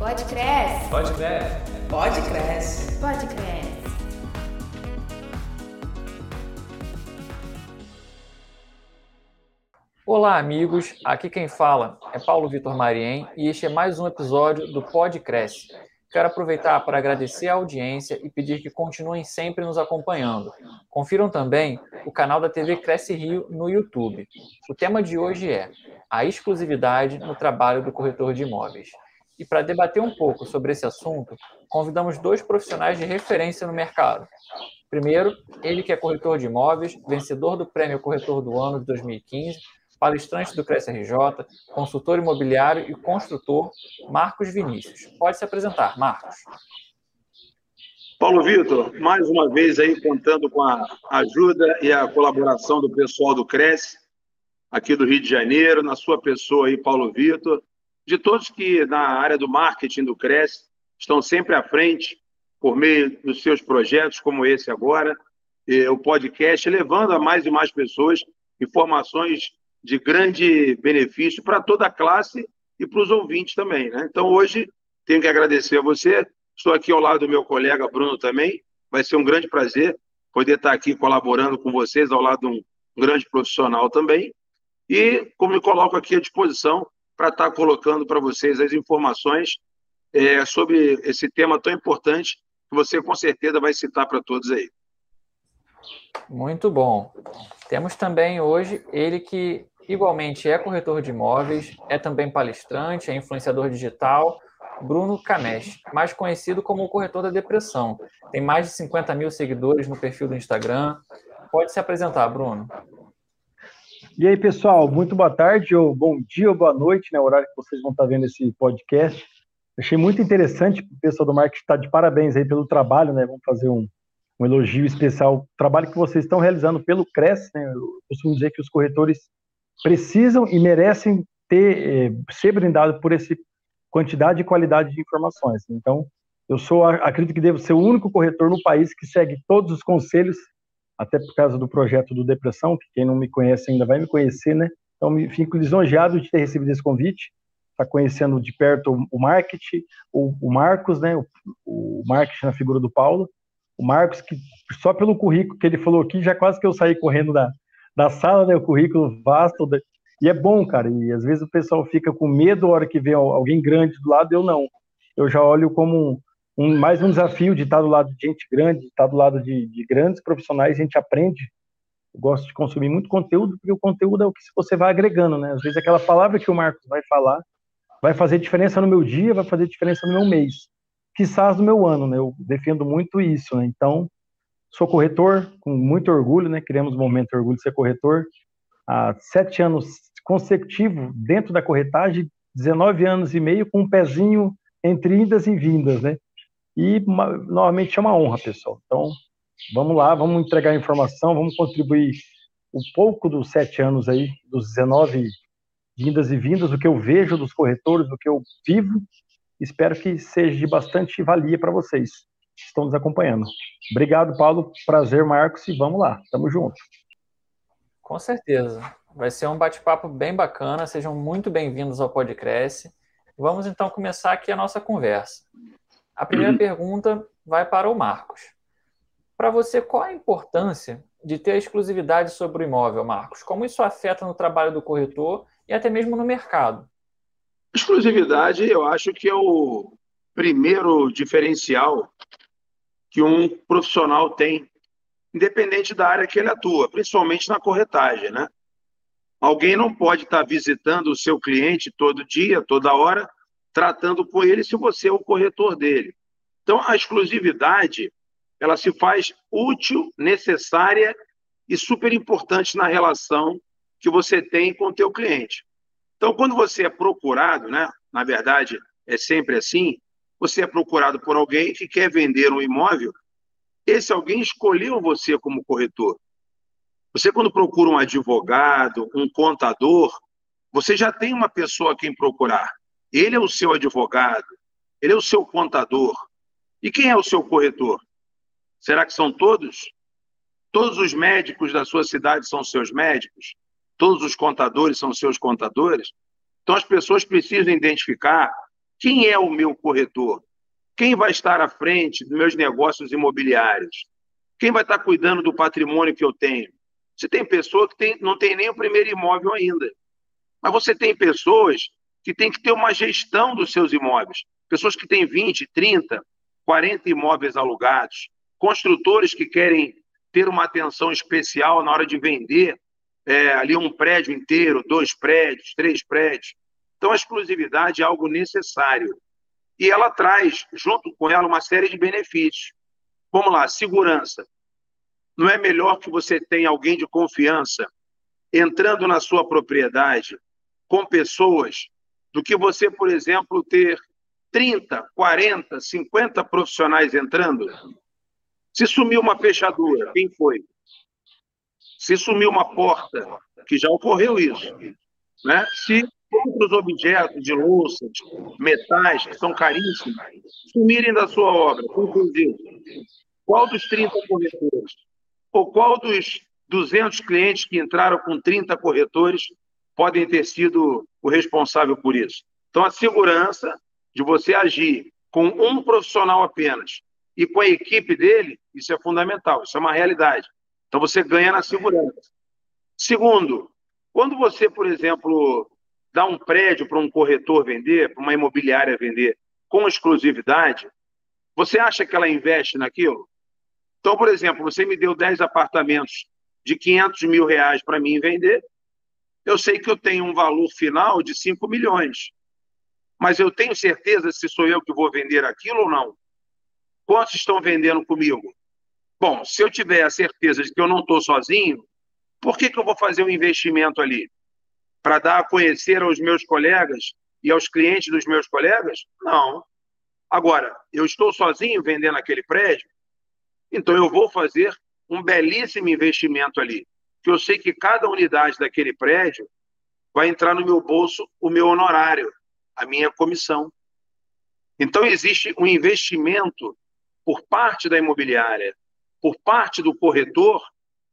Pode cresce. Pode cresce. Pode cresce. Pode cresce. Olá, amigos. Aqui quem fala é Paulo Vitor Mariem e este é mais um episódio do Pode Cresce. Quero aproveitar para agradecer a audiência e pedir que continuem sempre nos acompanhando. Confiram também o canal da TV Cresce Rio no YouTube. O tema de hoje é a exclusividade no trabalho do corretor de imóveis. E para debater um pouco sobre esse assunto, convidamos dois profissionais de referência no mercado. Primeiro, ele que é corretor de imóveis, vencedor do Prêmio Corretor do Ano de 2015, palestrante do Cresce RJ, consultor imobiliário e construtor, Marcos Vinícius. Pode se apresentar, Marcos. Paulo Vitor, mais uma vez aí contando com a ajuda e a colaboração do pessoal do Cresce, aqui do Rio de Janeiro, na sua pessoa aí, Paulo Vitor, de todos que na área do marketing do Cresce estão sempre à frente por meio dos seus projetos, como esse agora, o podcast, levando a mais e mais pessoas informações de grande benefício para toda a classe e para os ouvintes também. Né? Então, hoje, tenho que agradecer a você. Estou aqui ao lado do meu colega Bruno também. Vai ser um grande prazer poder estar aqui colaborando com vocês, ao lado de um grande profissional também. E, como me coloco aqui à disposição para estar colocando para vocês as informações é, sobre esse tema tão importante que você com certeza vai citar para todos aí. Muito bom. Temos também hoje ele que igualmente é corretor de imóveis, é também palestrante, é influenciador digital, Bruno Camesh, mais conhecido como o corretor da depressão. Tem mais de 50 mil seguidores no perfil do Instagram. Pode se apresentar, Bruno. E aí, pessoal, muito boa tarde, ou bom dia, ou boa noite, né? O horário que vocês vão estar vendo esse podcast. Achei muito interessante, o pessoal do marketing está de parabéns aí pelo trabalho, né? Vamos fazer um, um elogio especial. O trabalho que vocês estão realizando pelo CRES, né? Eu costumo dizer que os corretores precisam e merecem ter, eh, ser brindados por essa quantidade e qualidade de informações. Então, eu sou, acredito que devo ser o único corretor no país que segue todos os conselhos até por causa do projeto do Depressão, que quem não me conhece ainda vai me conhecer, né? Então, me fico lisonjeado de ter recebido esse convite, estar tá conhecendo de perto o, marketing, o, o Marcos, né? O, o, marketing na figura do Paulo. O Marcos, que só pelo currículo que ele falou aqui, já quase que eu saí correndo da, da sala, né? O currículo vasto. Da, e é bom, cara. E às vezes o pessoal fica com medo a hora que vê alguém grande do lado, eu não. Eu já olho como um, mais um desafio de estar do lado de gente grande, de estar do lado de, de grandes profissionais, a gente aprende. Eu gosto de consumir muito conteúdo, porque o conteúdo é o que você vai agregando, né? Às vezes aquela palavra que o Marcos vai falar vai fazer diferença no meu dia, vai fazer diferença no meu mês, quizás no meu ano, né? Eu defendo muito isso, né? Então, sou corretor, com muito orgulho, né? Queremos um momento de orgulho de ser corretor. Há sete anos consecutivos dentro da corretagem, 19 anos e meio com um pezinho entre indas e vindas, né? E novamente é uma honra, pessoal. Então, vamos lá, vamos entregar informação, vamos contribuir um pouco dos sete anos aí, dos 19 vindas e vindas, do que eu vejo dos corretores, do que eu vivo. Espero que seja de bastante valia para vocês que estão nos acompanhando. Obrigado, Paulo. Prazer, Marcos, e vamos lá, tamo junto. Com certeza. Vai ser um bate-papo bem bacana. Sejam muito bem-vindos ao Podcresce. Vamos então começar aqui a nossa conversa. A primeira uhum. pergunta vai para o Marcos. Para você, qual a importância de ter a exclusividade sobre o imóvel, Marcos? Como isso afeta no trabalho do corretor e até mesmo no mercado? Exclusividade, eu acho que é o primeiro diferencial que um profissional tem, independente da área que ele atua, principalmente na corretagem, né? Alguém não pode estar visitando o seu cliente todo dia, toda hora, tratando com ele se você é o corretor dele. Então, a exclusividade, ela se faz útil, necessária e super importante na relação que você tem com o teu cliente. Então, quando você é procurado, né, na verdade, é sempre assim, você é procurado por alguém que quer vender um imóvel, esse alguém escolheu você como corretor. Você, quando procura um advogado, um contador, você já tem uma pessoa a quem procurar. Ele é o seu advogado, ele é o seu contador. E quem é o seu corretor? Será que são todos? Todos os médicos da sua cidade são seus médicos? Todos os contadores são seus contadores? Então as pessoas precisam identificar Quem é o meu corretor? Quem vai estar à frente dos meus negócios imobiliários? Quem vai estar cuidando do patrimônio que eu tenho? Você tem pessoa que tem, não tem nem o primeiro imóvel ainda. Mas você tem pessoas que têm que ter uma gestão dos seus imóveis. Pessoas que têm 20, 30, 40 imóveis alugados. Construtores que querem ter uma atenção especial na hora de vender é, ali um prédio inteiro, dois prédios, três prédios. Então, a exclusividade é algo necessário. E ela traz, junto com ela, uma série de benefícios. Vamos lá, segurança. Não é melhor que você tenha alguém de confiança entrando na sua propriedade com pessoas do que você, por exemplo, ter 30, 40, 50 profissionais entrando? Se sumiu uma fechadura, quem foi? Se sumiu uma porta, que já ocorreu isso, né? Se outros objetos de louça, metais, que são caríssimos, sumirem da sua obra, inclusive, qual dos 30 corretores, ou qual dos 200 clientes que entraram com 30 corretores podem ter sido o responsável por isso? Então, a segurança de você agir com um profissional apenas e com a equipe dele, isso é fundamental, isso é uma realidade. Então, você ganha na segurança. Segundo, quando você, por exemplo, dá um prédio para um corretor vender, para uma imobiliária vender com exclusividade, você acha que ela investe naquilo? Então, por exemplo, você me deu 10 apartamentos de 500 mil reais para mim vender, eu sei que eu tenho um valor final de 5 milhões. Mas eu tenho certeza se sou eu que vou vender aquilo ou não? Quantos estão vendendo comigo? Bom, se eu tiver a certeza de que eu não estou sozinho, por que, que eu vou fazer um investimento ali? para dar a conhecer aos meus colegas e aos clientes dos meus colegas? Não. Agora, eu estou sozinho vendendo aquele prédio, então eu vou fazer um belíssimo investimento ali, que eu sei que cada unidade daquele prédio vai entrar no meu bolso o meu honorário, a minha comissão. Então existe um investimento por parte da imobiliária, por parte do corretor,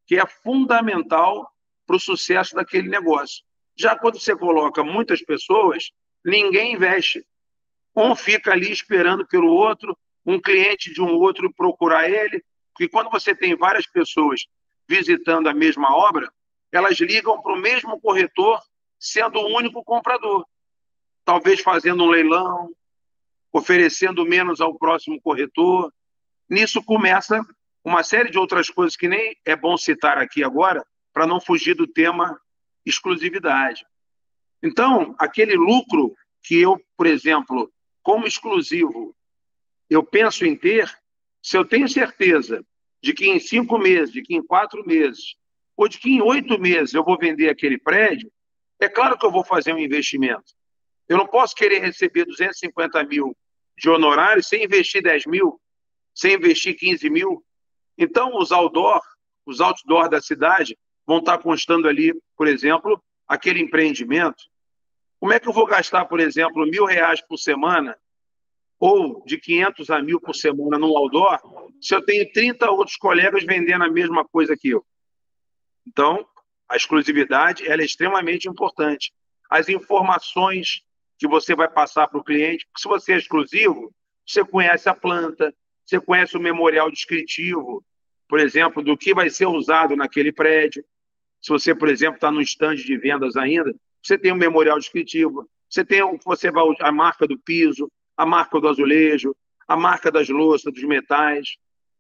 que é fundamental para o sucesso daquele negócio. Já quando você coloca muitas pessoas, ninguém investe. Um fica ali esperando pelo outro, um cliente de um outro procurar ele, porque quando você tem várias pessoas visitando a mesma obra, elas ligam para o mesmo corretor, sendo o único comprador. Talvez fazendo um leilão, oferecendo menos ao próximo corretor. Nisso começa uma série de outras coisas que nem é bom citar aqui agora, para não fugir do tema exclusividade. Então, aquele lucro que eu, por exemplo, como exclusivo, eu penso em ter, se eu tenho certeza de que em cinco meses, de que em quatro meses, ou de que em oito meses eu vou vender aquele prédio, é claro que eu vou fazer um investimento. Eu não posso querer receber 250 mil de honorário sem investir 10 mil, sem investir 15 mil. Então, os outdoor, os outdoor da cidade, vão estar constando ali, por exemplo, aquele empreendimento. Como é que eu vou gastar, por exemplo, mil reais por semana ou de 500 a mil por semana no outdoor se eu tenho 30 outros colegas vendendo a mesma coisa que eu? Então, a exclusividade é extremamente importante. As informações que você vai passar para o cliente, se você é exclusivo, você conhece a planta, você conhece o memorial descritivo, por exemplo, do que vai ser usado naquele prédio, se você, por exemplo, está no estande de vendas ainda, você tem um memorial descritivo, você tem você vai, a marca do piso, a marca do azulejo, a marca das louças, dos metais.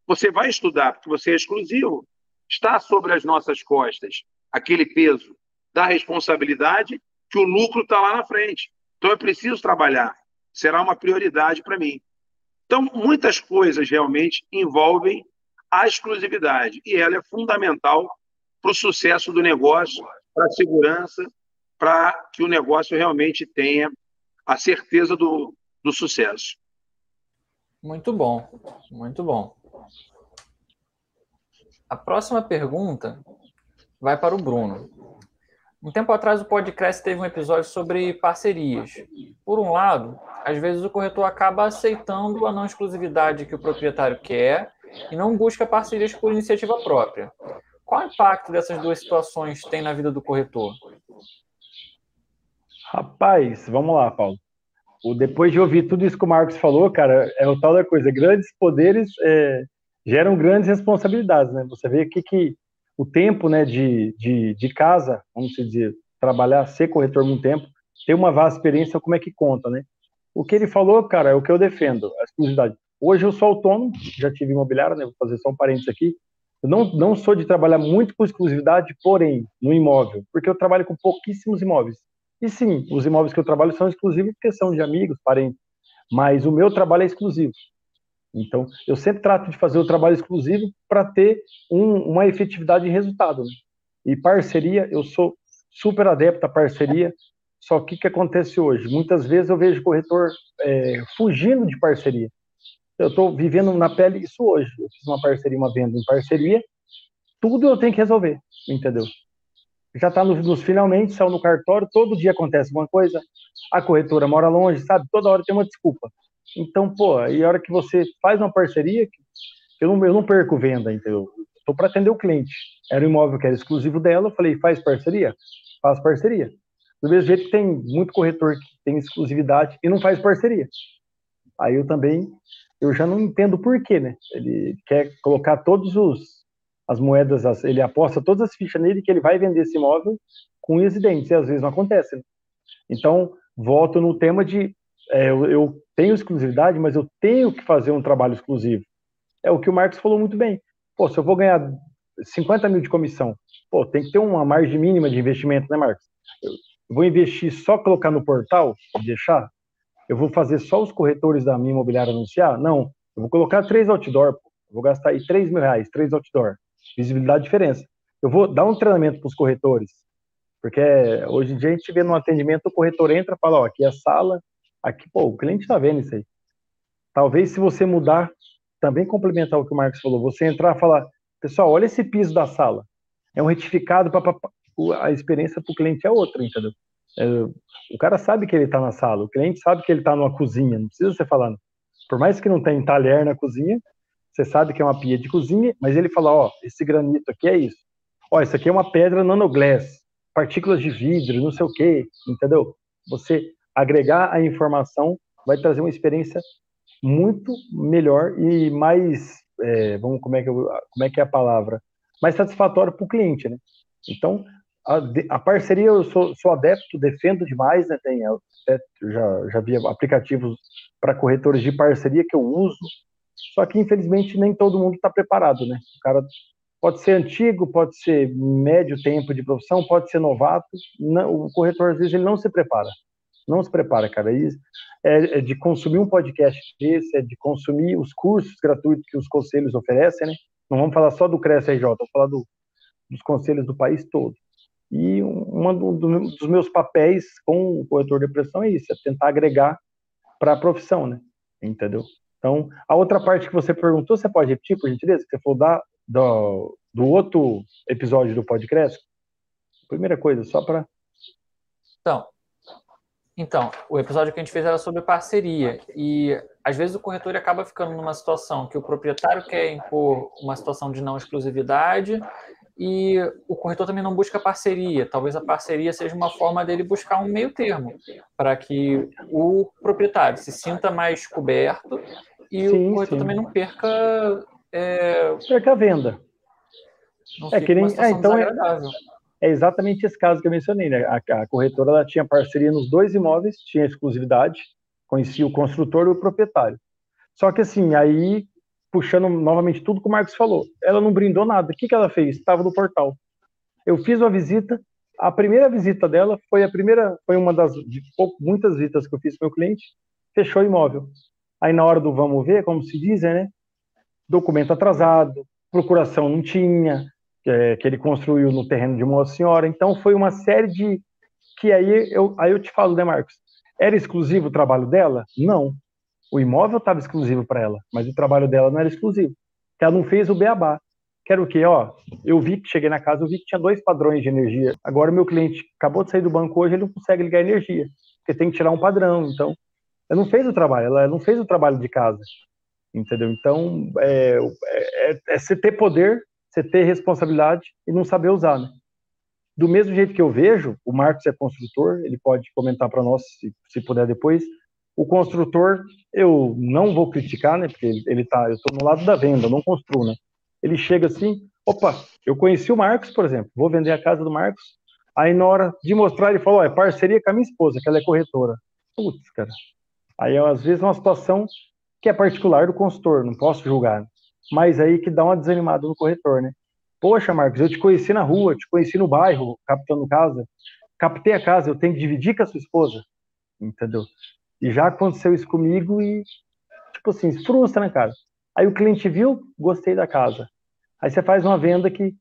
Você vai estudar, porque você é exclusivo. Está sobre as nossas costas aquele peso da responsabilidade que o lucro está lá na frente. Então, eu preciso trabalhar. Será uma prioridade para mim. Então, muitas coisas realmente envolvem a exclusividade e ela é fundamental para o sucesso do negócio, para a segurança, para que o negócio realmente tenha a certeza do, do sucesso. Muito bom, muito bom. A próxima pergunta vai para o Bruno. Um tempo atrás, o podcast teve um episódio sobre parcerias. Por um lado, às vezes o corretor acaba aceitando a não exclusividade que o proprietário quer e não busca parcerias por iniciativa própria. Qual o impacto dessas duas situações tem na vida do corretor? Rapaz, vamos lá, Paulo. O, depois de ouvir tudo isso que o Marcos falou, cara, é o tal da coisa. Grandes poderes é, geram grandes responsabilidades, né? Você vê aqui que o tempo, né, de, de, de casa, vamos dizer, trabalhar, ser corretor muito tempo, ter uma vasta experiência, como é que conta, né? O que ele falou, cara, é o que eu defendo, a exclusividade. Hoje eu sou autônomo, já tive imobiliário, né? Vou fazer só um parênteses aqui. Eu não, não sou de trabalhar muito com exclusividade, porém, no imóvel, porque eu trabalho com pouquíssimos imóveis. E sim, os imóveis que eu trabalho são exclusivos porque são de amigos, parentes. Mas o meu trabalho é exclusivo. Então, eu sempre trato de fazer o trabalho exclusivo para ter um, uma efetividade de resultado. Né? E parceria, eu sou super adepto à parceria. Só que o que acontece hoje? Muitas vezes eu vejo corretor é, fugindo de parceria. Eu estou vivendo na pele isso hoje. Eu fiz uma parceria, uma venda em parceria. Tudo eu tenho que resolver, entendeu? Já está nos, nos, finalmente, saiu no cartório, todo dia acontece alguma coisa, a corretora mora longe, sabe? Toda hora tem uma desculpa. Então, pô, e a hora que você faz uma parceria, eu não, eu não perco venda, entendeu? Estou para atender o cliente. Era um imóvel que era exclusivo dela, eu falei, faz parceria? Faz parceria. Do mesmo jeito que tem muito corretor que tem exclusividade e não faz parceria. Aí eu também, eu já não entendo por quê, né? Ele quer colocar todos os as moedas, ele aposta todas as fichas nele que ele vai vender esse imóvel com unhas e e às vezes não acontece. Né? Então, volto no tema de é, eu, eu, tenho exclusividade, mas eu tenho que fazer um trabalho exclusivo. É o que o Marcos falou muito bem. Pô, se eu vou ganhar 50 mil de comissão, pô, tem que ter uma margem mínima de investimento, né, Marcos? Eu vou investir só colocar no portal e deixar? Eu vou fazer só os corretores da minha imobiliária anunciar? Não. Eu vou colocar três outdoor, pô. Eu vou gastar aí 3 mil reais, três outdoor visibilidade diferença. Eu vou dar um treinamento para os corretores, porque hoje em dia a gente vê no atendimento, o corretor entra e fala, ó, aqui é a sala, aqui, pô, o cliente está vendo isso aí. Talvez se você mudar, também complementar o que o Marcos falou, você entrar e falar, pessoal, olha esse piso da sala, é um retificado, pra, a experiência para o cliente é outra, entendeu? É, o cara sabe que ele está na sala, o cliente sabe que ele está numa cozinha, não precisa você falar. Por mais que não tenha talher na cozinha, você sabe que é uma pia de cozinha, mas ele fala, ó, esse granito aqui é isso. Ó, isso aqui é uma pedra nanoglass, partículas de vidro, não sei o quê, entendeu? Você agregar a informação vai trazer uma experiência muito melhor e mais, é, vamos, como é, que eu, como é que é a palavra? Mais satisfatória para o cliente, né? Então, a, a, parceria eu sou, sou adepto, defendo demais, né? Tem, já, já vi aplicativos para corretores de parceria que eu uso, só que, infelizmente, nem todo mundo está preparado, né? O cara pode ser antigo, pode ser médio tempo de profissão, pode ser novato. Não, o corretor, às vezes, ele não se prepara. Não se prepara, cara. É, é de consumir um podcast desse, é de consumir os cursos gratuitos que os conselhos oferecem, né? Não vamos falar só do CRES RJ, vamos falar do, dos conselhos do país todo. E um dos meus papéis com o corretor de pressão é isso, é tentar agregar para a profissão, né? Entendeu? Então, a outra parte que você perguntou, você pode repetir, por gentileza? Você falou da, do, do outro episódio do podcast? Primeira coisa, só para. Então, então, o episódio que a gente fez era sobre parceria. E às vezes o corretor acaba ficando numa situação que o proprietário quer impor uma situação de não exclusividade e o corretor também não busca parceria. Talvez a parceria seja uma forma dele buscar um meio termo para que o proprietário se sinta mais coberto e sim, o corretor sim. também não perca. É... Perca a venda. Não é que nem. É, então é, é, exatamente esse caso que eu mencionei. Né? A, a corretora ela tinha parceria nos dois imóveis, tinha exclusividade, conhecia o construtor e o proprietário. Só que assim, aí puxando novamente tudo que o Marcos falou. Ela não brindou nada. O que, que ela fez? Estava no portal. Eu fiz uma visita. A primeira visita dela foi a primeira, foi uma das de muitas visitas que eu fiz para o meu cliente. Fechou o imóvel. Aí na hora do vamos ver, como se diz, né? Documento atrasado, procuração não tinha, é, que ele construiu no terreno de uma senhora. Então foi uma série de que aí eu, aí eu te falo, né, Marcos? Era exclusivo o trabalho dela? Não. O imóvel estava exclusivo para ela, mas o trabalho dela não era exclusivo. Ela não fez o beabá. Que era o quê? Ó, eu vi que cheguei na casa, eu vi que tinha dois padrões de energia. Agora meu cliente acabou de sair do banco hoje, ele não consegue ligar energia, porque tem que tirar um padrão. Então, ela não fez o trabalho, ela não fez o trabalho de casa. Entendeu? Então, é, é, é, é você ter poder, você ter responsabilidade e não saber usar, né? Do mesmo jeito que eu vejo, o Marcos é construtor, ele pode comentar para nós, se, se puder depois, O construtor, eu não vou criticar, né? Porque ele tá, eu estou no lado da venda, não construo, né? Ele chega assim, opa, eu conheci o Marcos, por exemplo, vou vender a casa do Marcos. Aí na hora de mostrar, ele falou, é parceria com a minha esposa, que ela é corretora. Putz, cara. Aí às vezes é uma situação que é particular do consultor, não posso julgar. Né? Mas aí que dá uma desanimada no corretor, né? Poxa, Marcos, eu te conheci na rua, te conheci no bairro, captando casa, captei a casa, eu tenho que dividir com a sua esposa, entendeu? E já aconteceu isso comigo e, tipo assim, frustra, né, cara? Aí o cliente viu, gostei da casa. Aí você faz uma venda que,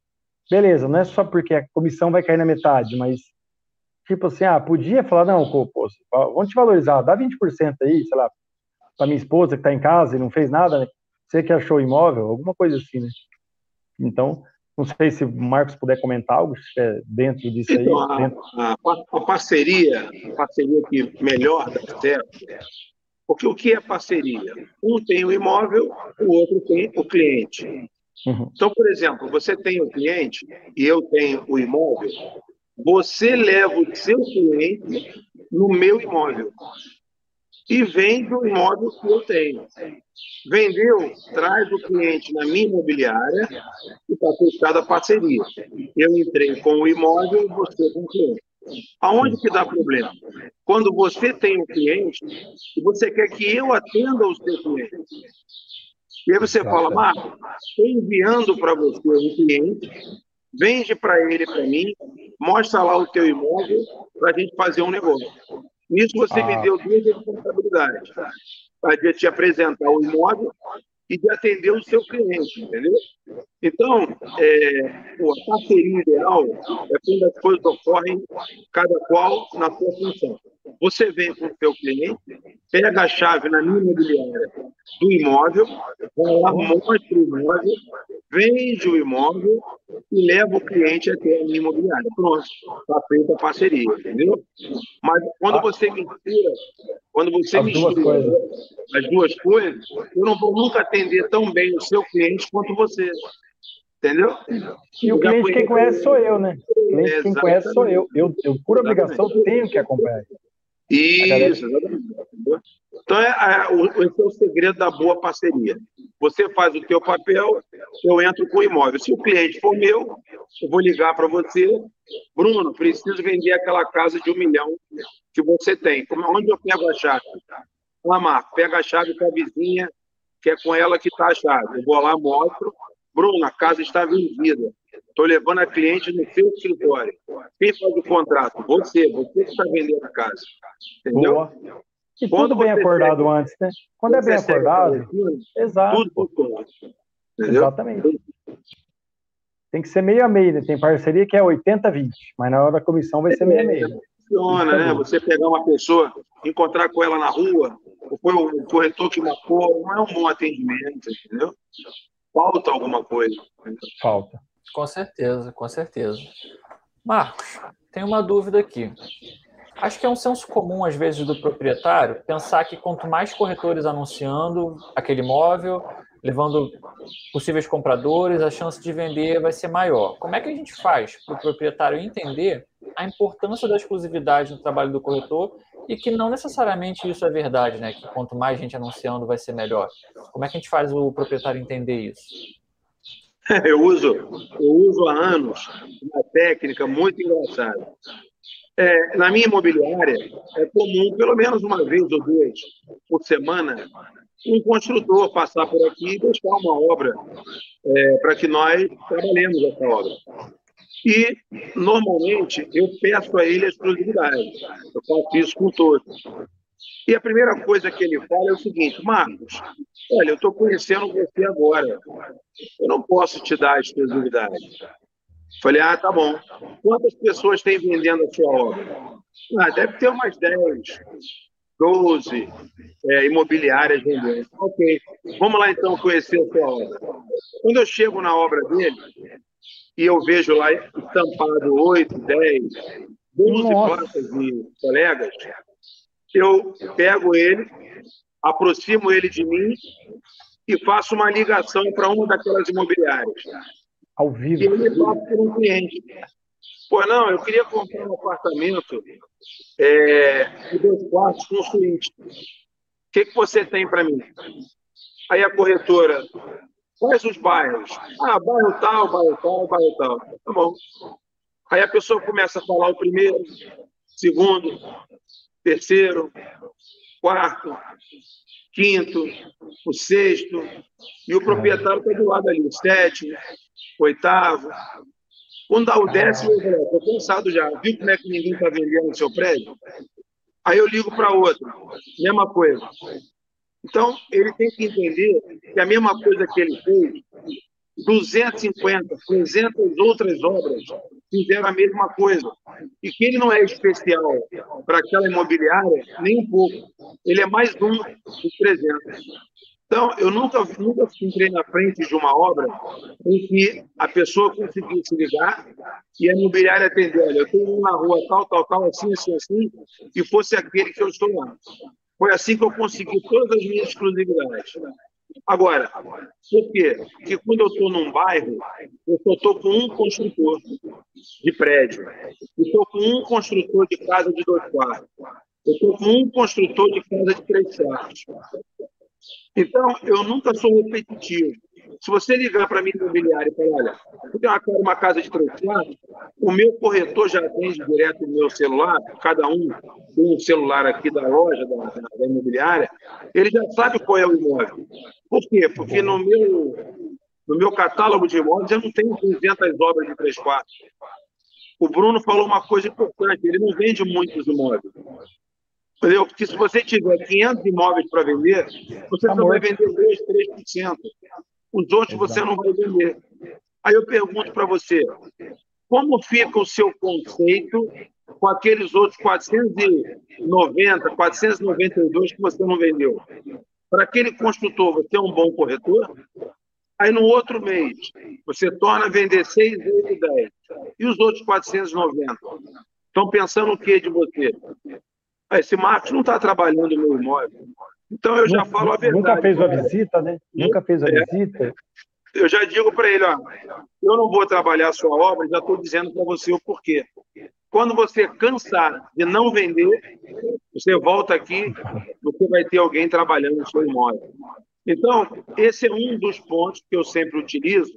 beleza, não é só porque a comissão vai cair na metade, mas, tipo assim, ah, podia falar, não, pô, vamos te valorizar, dá 20% aí, sei lá, pra minha esposa que tá em casa e não fez nada, né? Você que achou imóvel, alguma coisa assim, né? Então, não sei se o Marcos puder comentar algo é dentro disso aí. Então, a, dentro... A, a, parceria, a parceria que melhor dá certo, porque o que é parceria? Um tem o imóvel, o outro tem o cliente. Uhum. Então, por exemplo, você tem o cliente e eu tenho o imóvel, você leva o seu cliente no meu imóvel e vende o imóvel que eu tenho. Vendeu, traz o cliente na minha imobiliária e está fechada a parceria. Eu entrei com o imóvel e você com o cliente. Aonde que dá problema? Quando você tem um cliente e você quer que eu atenda o seu cliente. E aí você fala, Marco, estou enviando para você um cliente, vende para ele para mim, mostra lá o teu imóvel para a gente fazer um negócio. Nisso você ah. me deu duas responsabilidades. De te apresentar o imóvel e de atender o seu cliente, entendeu? Então, é, pô, a parceria ideal é quando as coisas ocorrem, cada qual na sua função. Você vem com o seu cliente, pega a chave na minha imobiliária do imóvel, vai lá, mostra o imóvel, vende o imóvel e leva o cliente até a minha imobiliária. Pronto, está feita a parceria, entendeu? Mas quando você mistura, quando você as mistura duas as duas coisas, eu não vou nunca atender tão bem o seu cliente quanto você. Entendeu? E o cliente quem conhece sou eu, né? O cliente quem conhece sou eu. Eu, eu por obrigação, tenho que acompanhar. Isso. Então, é, é, esse é o segredo da boa parceria. Você faz o teu papel, eu entro com o imóvel. Se o cliente for meu, eu vou ligar para você. Bruno, preciso vender aquela casa de um milhão que você tem. Como, onde eu pego a chave? Lá, Marco, pega a chave com a vizinha, que é com ela que está a chave. Eu vou lá, mostro. Bruno, a casa está vendida. Estou levando a cliente no seu escritório. Quem faz o contrato? Você, você que está vendendo a casa. Entendeu? Boa. E Quando tudo bem acordado segue, antes, né? Quando é bem acordado, exato. Tudo Exatamente. Tem que ser meio a meio, né? Tem parceria que é 80-20, mas na hora da comissão vai ser meio a meio. Funciona, né? Você pegar uma pessoa, encontrar com ela na rua, ou foi o corretor que marcou, não é um bom atendimento, entendeu? Falta alguma coisa. Falta. Com certeza, com certeza. Marcos, tem uma dúvida aqui. Acho que é um senso comum, às vezes, do proprietário pensar que quanto mais corretores anunciando aquele imóvel, levando possíveis compradores, a chance de vender vai ser maior. Como é que a gente faz para o proprietário entender a importância da exclusividade no trabalho do corretor e que não necessariamente isso é verdade, né? Que quanto mais gente anunciando vai ser melhor. Como é que a gente faz o proprietário entender isso? Eu uso, eu uso há anos uma técnica muito engraçada. É, na minha imobiliária, é comum, pelo menos uma vez ou duas por semana, um construtor passar por aqui e deixar uma obra é, para que nós trabalhemos essa obra. E, normalmente, eu peço a ele a exclusividade. Eu faço isso com todos. E a primeira coisa que ele fala é o seguinte: Marcos, olha, eu estou conhecendo você agora. Eu não posso te dar a exclusividade. Falei, ah, tá bom. Quantas pessoas tem vendendo a sua obra? Ah, deve ter umas 10, 12 é, imobiliárias vendendo. Ok, vamos lá então conhecer a sua obra. Quando eu chego na obra dele e eu vejo lá estampado 8, 10, 12 placas de colegas, eu pego ele, aproximo ele de mim e faço uma ligação para uma daquelas imobiliárias. Ao vivo. E ele passa por um cliente. Pô, não, eu queria comprar um apartamento é, de dois quartos com suíte. que, que você tem para mim? Aí a corretora, quais os bairros? Ah, bairro tal, bairro tal, bairro tal. Tá bom. Aí a pessoa começa a falar o primeiro, segundo, terceiro, quarto, quinto, o sexto, e o proprietário está do lado ali, o sétimo, oitavo. Quando dá o décimo, eu falo, estou cansado já. Viu como é que ninguém está vendendo no seu prédio? Aí eu ligo para outro, mesma coisa. Então, ele tem que entender que a mesma coisa que ele fez, 250, 300 outras obras fizeram a mesma coisa. E que ele não é especial para aquela imobiliária, nem um pouco. Ele é mais um dos 300. Então, eu nunca, nunca entrei na frente de uma obra em que a pessoa conseguiu se ligar e a imobiliária atendeu. Olha, eu estou na rua tal, tal, tal, assim, assim, assim, e fosse aquele que eu estou lá. Foi assim que eu consegui todas as minhas exclusividades. Agora, por quê? Porque quando eu estou num bairro, eu só estou com um construtor de prédio. Eu estou com um construtor de casa de dois quartos. Eu estou com um construtor de casa de três quartos. Então, eu nunca sou repetitivo. Se você ligar para a minha imobiliária e falar, olha, eu tenho uma casa de três quartos, o meu corretor já atende direto no meu celular, cada um tem um celular aqui da loja, da, da imobiliária, ele já sabe qual é o imóvel. Por quê? Porque no meu, no meu catálogo de imóveis eu não tenho 200 obras de três quartos. O Bruno falou uma coisa importante, ele não vende muitos imóveis. Entendeu? Porque se você tiver 500 imóveis para vender, você só vai vender 2, 3%. Os outros você não vai vender. Aí eu pergunto para você, como fica o seu conceito com aqueles outros 490, 492 que você não vendeu? Para aquele construtor, você é um bom corretor? Aí no outro mês, você torna a vender 6, 8, 10. E os outros 490? Estão pensando o que de você? Esse Marcos não está trabalhando no imóvel. Então eu já nunca, falo a verdade. Nunca fez a visita, né? Nunca fez a é. visita. Eu já digo para ele, ó, eu não vou trabalhar a sua obra, já estou dizendo para você o porquê. Quando você cansar de não vender, você volta aqui, você vai ter alguém trabalhando no seu imóvel. Então, esse é um dos pontos que eu sempre utilizo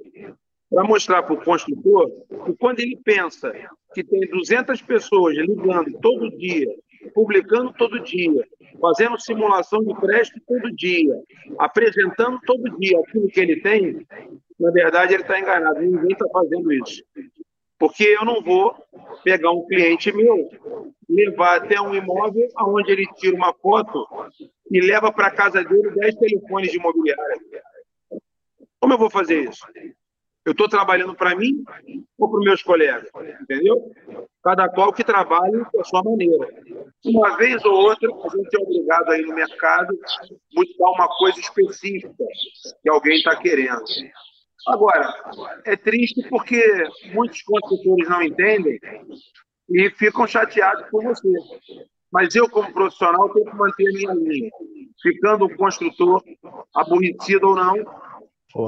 para mostrar para o construtor que quando ele pensa que tem 200 pessoas ligando todo dia publicando todo dia, fazendo simulação de crédito todo dia, apresentando todo dia aquilo que ele tem, na verdade ele está enganado. Ninguém está fazendo isso. Porque eu não vou pegar um cliente meu, levar até um imóvel onde ele tira uma foto e leva para casa dele 10 telefones de imobiliária. Como eu vou fazer isso? Eu estou trabalhando para mim ou para os meus colegas? Entendeu? Cada qual que trabalhe da sua maneira. Uma vez ou outra, a gente é obrigado aí no mercado buscar uma coisa específica que alguém está querendo. Agora, é triste porque muitos construtores não entendem e ficam chateados com você. Mas eu, como profissional, tenho que manter a minha linha. Ficando o construtor aborrecido ou não,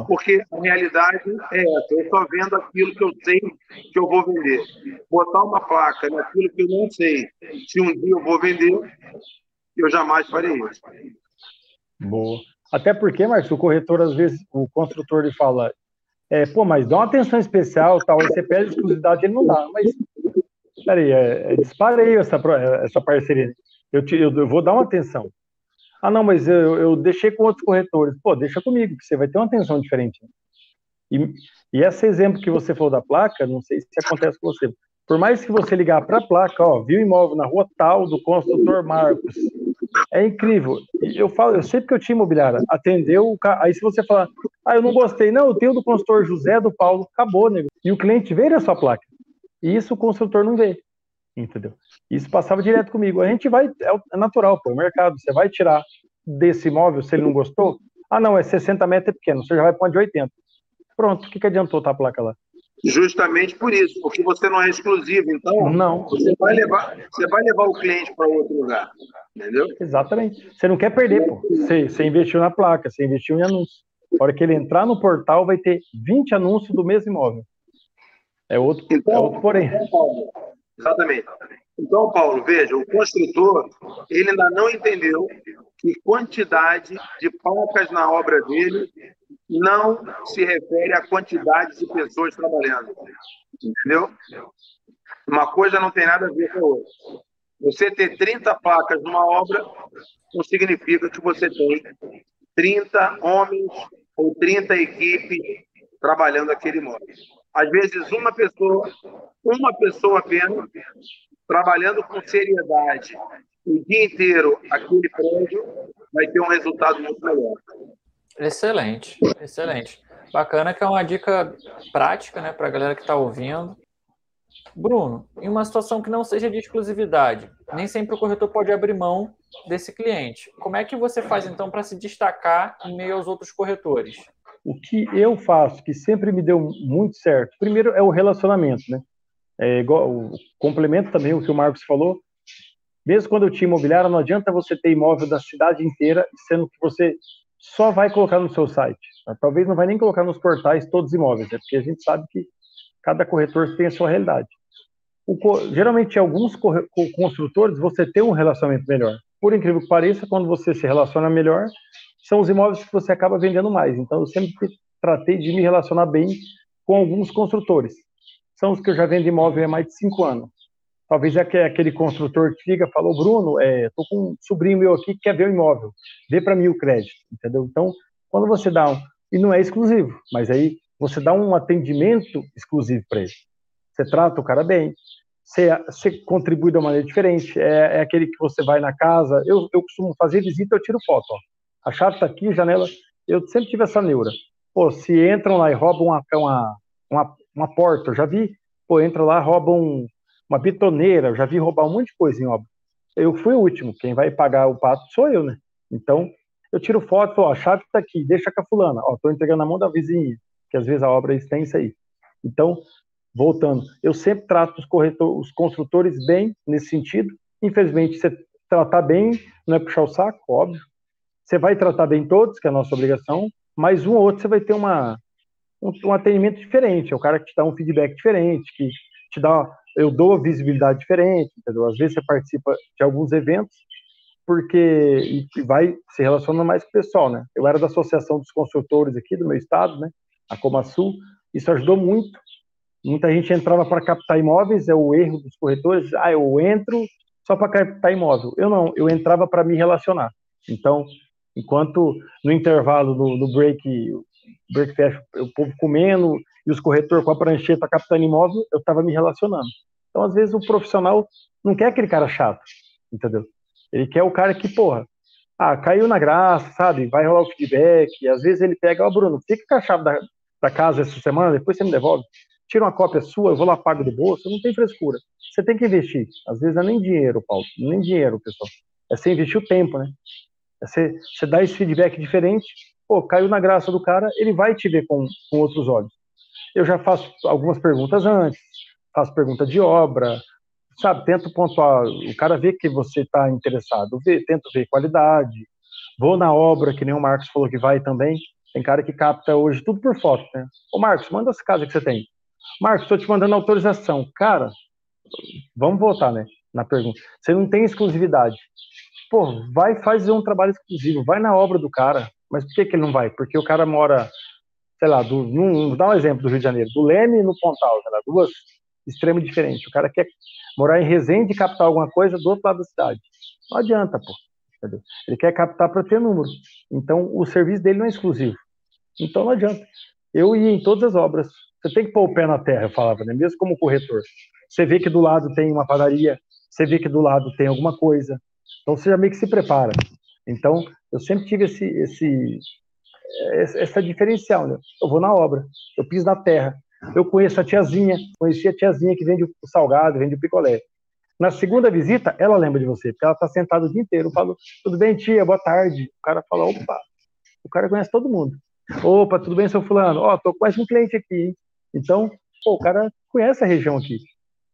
porque a realidade é essa. Eu estou vendo aquilo que eu sei que eu vou vender. Botar uma placa naquilo que eu não sei se um dia eu vou vender, eu jamais farei isso. Boa. Até porque, Marcos, o corretor, às vezes, o construtor ele fala, é, pô, mas dá uma atenção especial, tal, aí você pede exclusividade, ele não dá. Mas, peraí, é, é disparei essa, essa parceria. Eu, te, eu, eu vou dar uma atenção. Ah, não, mas eu, eu deixei com outros corretores. Pô, deixa comigo, que você vai ter uma atenção diferente. E, e esse exemplo que você falou da placa, não sei se acontece com você. Por mais que você ligar para a placa, ó, viu imóvel na rua tal do construtor Marcos, é incrível. Eu falo, eu sei porque eu tinha imobiliária, atendeu. Aí se você falar, ah, eu não gostei, não, eu tenho do construtor José do Paulo, acabou, nego. E o cliente vê a sua placa. E isso o construtor não vê entendeu? Isso passava direto comigo. A gente vai, é, é natural, pô, o mercado, você vai tirar desse imóvel se ele não gostou, ah, não, é 60 metros, é pequeno, você já vai para de 80. Pronto, o que, que adiantou estar a placa lá? Justamente por isso, porque você não é exclusivo, então não. Você vai levar, você vai levar o cliente para outro lugar, entendeu? Exatamente. Você não quer perder, pô. Você, você investiu na placa, você investiu em anúncio. A hora que ele entrar no portal, vai ter 20 anúncios do mesmo imóvel. É outro, então, é outro porém. Exatamente. Então, Paulo, veja, o construtor, ele ainda não entendeu que quantidade de placas na obra dele não se refere à quantidade de pessoas trabalhando. Entendeu? Uma coisa não tem nada a ver com a outra. Você ter 30 placas numa obra não significa que você tem 30 homens ou 30 equipes trabalhando aquele imóvel. Às vezes, uma pessoa, uma pessoa apenas, trabalhando com seriedade o dia inteiro aquele prédio, vai ter um resultado muito melhor. Excelente, excelente. Bacana que é uma dica prática né, para a galera que está ouvindo. Bruno, em uma situação que não seja de exclusividade, nem sempre o corretor pode abrir mão desse cliente. Como é que você faz então para se destacar em meio aos outros corretores? O que eu faço, que sempre me deu muito certo, primeiro é o relacionamento, né? É igual, complemento também o que o Marcos falou. Mesmo quando eu tinha imobiliária, não adianta você ter imóvel da cidade inteira, sendo que você só vai colocar no seu site. Né? Talvez não vai nem colocar nos portais todos os imóveis, né? porque a gente sabe que cada corretor tem a sua realidade. O, geralmente, alguns construtores, você tem um relacionamento melhor. Por incrível que pareça, quando você se relaciona melhor, são os imóveis que você acaba vendendo mais. Então, eu sempre tratei de me relacionar bem com alguns construtores. São os que eu já vendo imóvel há mais de cinco anos. Talvez é aquele construtor que liga falou, Bruno, é, tô com um sobrinho meu aqui que quer ver o imóvel, vê para mim o crédito, entendeu? Então, quando você dá um, e não é exclusivo, mas aí você dá um atendimento exclusivo para ele. Você trata o cara bem, você, você contribui de uma maneira diferente, é, é, aquele que você vai na casa, eu, eu costumo fazer visita, eu tiro foto, ó. A chave está aqui, janela, eu sempre tive essa neura. Pô, se entram lá e roubam uma, uma, uma, uma porta, eu já vi, pô, entra lá, roubam uma bitoneira, eu já vi roubar um monte de coisa em obra. Eu fui o último, quem vai pagar o pato sou eu, né? Então, eu tiro foto, falo, a chave está aqui, deixa com a fulana, ó, tô entregando na mão da vizinha, que às vezes a obra é extensa aí. Então, voltando, eu sempre trato os, corretor, os construtores bem nesse sentido. Infelizmente, você tratar bem não é puxar o saco, óbvio. Você vai tratar bem todos, que é a nossa obrigação, mas um ou outro você vai ter uma, um, um atendimento diferente, é o cara que te dá um feedback diferente, que te dá eu dou visibilidade diferente, entendeu? Às vezes você participa de alguns eventos porque vai se relacionando mais com o pessoal, né? Eu era da Associação dos Construtores aqui do meu estado, né? A Comasul, isso ajudou muito. Muita gente entrava para captar imóveis, é o erro dos corretores. Ah, eu entro só para captar imóvel. Eu não, eu entrava para me relacionar. Então, enquanto no intervalo, no break, break fecha, o povo comendo, e os corretores com a prancheta captando imóvel, eu estava me relacionando. Então, às vezes, o profissional não quer aquele cara chato, entendeu? Ele quer o cara que, porra, ah, caiu na graça, sabe? Vai rolar o feedback. Às vezes ele pega, ó, oh, Bruno, fica com a chave da, da casa essa semana, depois você me devolve. Tira uma cópia sua, eu vou lá pago do bolso. Não tem frescura. Você tem que investir. Às vezes é nem dinheiro, Paulo. Nem dinheiro, pessoal. É você investir o tempo, né? Você, você dar esse feedback diferente. Pô, caiu na graça do cara, ele vai te ver com, com outros olhos eu já faço algumas perguntas antes, faço pergunta de obra, sabe? Tento pontuar, o cara vê que você está interessado, vê, tento ver qualidade, vou na obra, que nem o Marcos falou que vai também. Tem cara que capta hoje tudo por foto, né? Ô Marcos, manda essa casa que você tem. Marcos, estou te mandando autorização. Cara, vamos voltar, né? Na pergunta. Você não tem exclusividade. Pô, vai fazer um trabalho exclusivo, vai na obra do cara. Mas por que, que ele não vai? Porque o cara mora sei lá, do, num, dá um exemplo do Rio de Janeiro, do Leme no Pontal, sei lá, duas extremos diferentes. O cara quer morar em Resende e captar alguma coisa do outro lado da cidade. Não adianta, pô. Entendeu? Ele quer captar para ter número. Então, o serviço dele não é exclusivo. Então, não adianta. Eu ia em todas as obras. Você tem que pôr o pé na terra, eu falava, né? mesmo como corretor. Você vê que do lado tem uma padaria, você vê que do lado tem alguma coisa. Então, você já meio que se prepara. Então, eu sempre tive esse, esse, essa diferencial, né? Eu vou na obra, eu piso na terra, eu conheço a tiazinha, conheci a tiazinha que vende o salgado, vende o picolé. Na segunda visita, ela lembra de você, porque ela está sentada o dia inteiro. Eu falo, tudo bem, tia, boa tarde. O cara fala, opa, o cara conhece todo mundo. Opa, tudo bem, seu fulano? Ó, oh, tô com mais um cliente aqui, hein? Então, pô, o cara conhece a região aqui.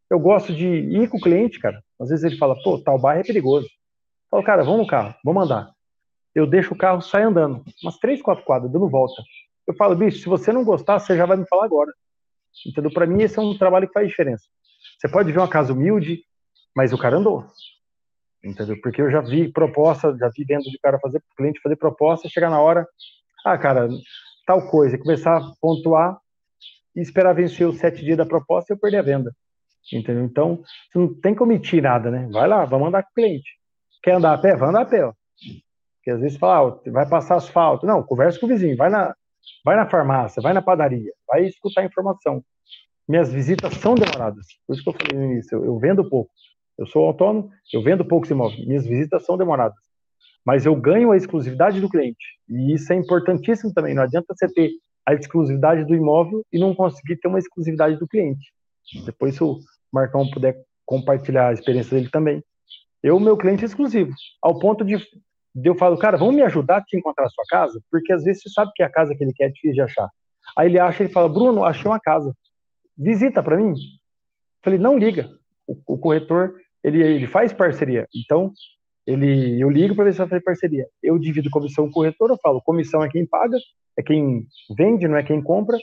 Eu gosto de ir com o cliente, cara. Às vezes ele fala, pô, tal bairro é perigoso. Falo, cara, vamos no carro, vamos andar eu deixo o carro sair andando, umas três, quatro quadras, dando volta. Eu falo, bicho, se você não gostar, você já vai me falar agora. Entendeu? Para mim, esse é um trabalho que faz diferença. Você pode ver uma casa humilde, mas o cara andou. entendeu? Porque eu já vi proposta, já vi dentro de cara fazer cliente fazer proposta, chegar na hora, ah, cara, tal coisa, começar a pontuar e esperar vencer os sete dias da proposta e eu perder a venda, entendeu? Então, você não tem que omitir nada, né? Vai lá, vamos andar com o cliente. Quer andar a pé? Vai andar a pé, ó. Porque às vezes fala, ah, vai passar asfalto. Não, conversa com o vizinho, vai na, vai na farmácia, vai na padaria, vai escutar informação. Minhas visitas são demoradas. Por isso que eu falei no início, eu, eu vendo pouco. Eu sou autônomo, eu vendo poucos imóveis. Minhas visitas são demoradas. Mas eu ganho a exclusividade do cliente. E isso é importantíssimo também. Não adianta você ter a exclusividade do imóvel e não conseguir ter uma exclusividade do cliente. Depois, se o Marcão puder compartilhar a experiência dele também. Eu, meu cliente é exclusivo, ao ponto de eu falo, cara, vamos me ajudar a te encontrar a sua casa? Porque às vezes você sabe que a casa que ele quer é difícil de achar. Aí ele acha, ele fala, Bruno, achei uma casa. Visita para mim. Falei, não liga. O, o, corretor, ele, ele faz parceria. Então, ele, eu ligo para ver se vai fazer parceria. Eu divido comissão com o corretor, eu falo, comissão é quem paga, é quem vende, não é quem compra.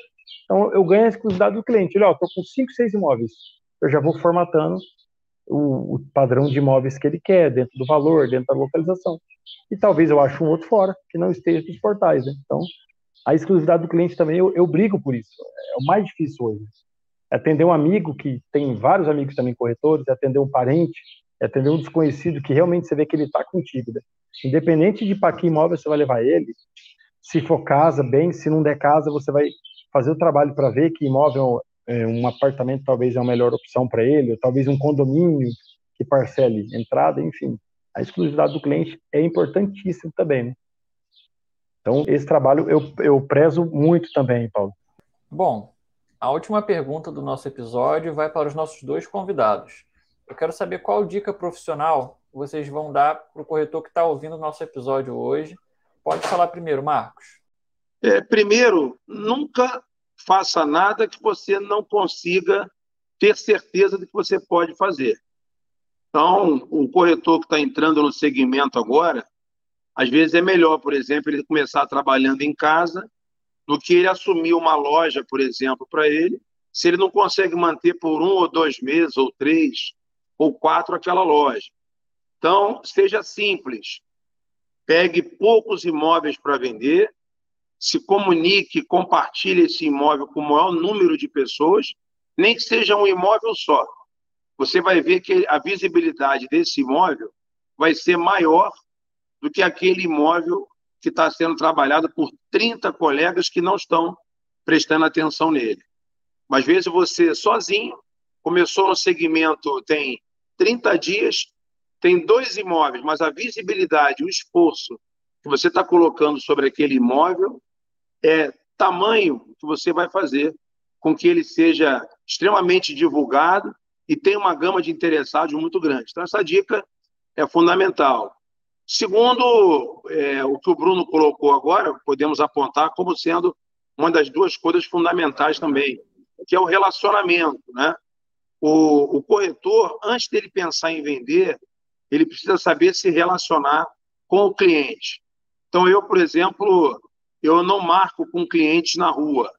Então, eu ganho a exclusividade do cliente. Ele, ó, tô com cinco, seis imóveis. Eu já vou formatando o, o, padrão de imóveis que ele quer, dentro do valor, dentro da localização. E talvez eu ache um outro fora, que não esteja nos portais. Né? Então, a exclusividade do cliente também, eu, eu brigo por isso. É o mais difícil hoje. É atender um amigo que tem vários amigos também corretores, é atender um parente, é atender um desconhecido que realmente você vê que ele está contigo. Né? Independente de para que imóvel você vai levar ele, se for casa, bem, se não der casa, você vai fazer o trabalho para ver que imóvel é, um apartamento talvez é a melhor opção para ele, ou talvez um condomínio que parcele entrada, enfim. A exclusividade do cliente é importantíssimo também, né? Então, esse trabalho eu, eu prezo muito também, Paulo. Bom, a última pergunta do nosso episódio vai para os nossos dois convidados. Eu quero saber qual dica profissional vocês vão dar para o corretor que está ouvindo o nosso episódio hoje. Pode falar primeiro, Marcos. É, primeiro, nunca faça nada que você não consiga ter certeza de que você pode fazer. Então, o corretor que está entrando no segmento agora, às vezes é melhor, por exemplo, ele começar trabalhando em casa do que ele assumir uma loja, por exemplo, para ele, se ele não consegue manter por um ou dois meses, ou três, ou quatro aquela loja. Então, seja simples. Pegue poucos imóveis para vender se comunique, compartilhe esse imóvel com o maior número de pessoas, nem que seja um imóvel só. Você vai ver que a visibilidade desse imóvel vai ser maior do que aquele imóvel que está sendo trabalhado por 30 colegas que não estão prestando atenção nele. Às vezes, você sozinho começou no segmento, tem 30 dias, tem dois imóveis, mas a visibilidade, o esforço que você está colocando sobre aquele imóvel é, tamanho que você vai fazer com que ele seja extremamente divulgado e tenha uma gama de interessados muito grande. Então, essa dica é fundamental. Segundo, é, o que o Bruno colocou agora, podemos apontar como sendo uma das duas coisas fundamentais também, que é o relacionamento. Né? O, o corretor, antes dele pensar em vender, ele precisa saber se relacionar com o cliente. Então, eu, por exemplo, eu não marco com clientes na rua,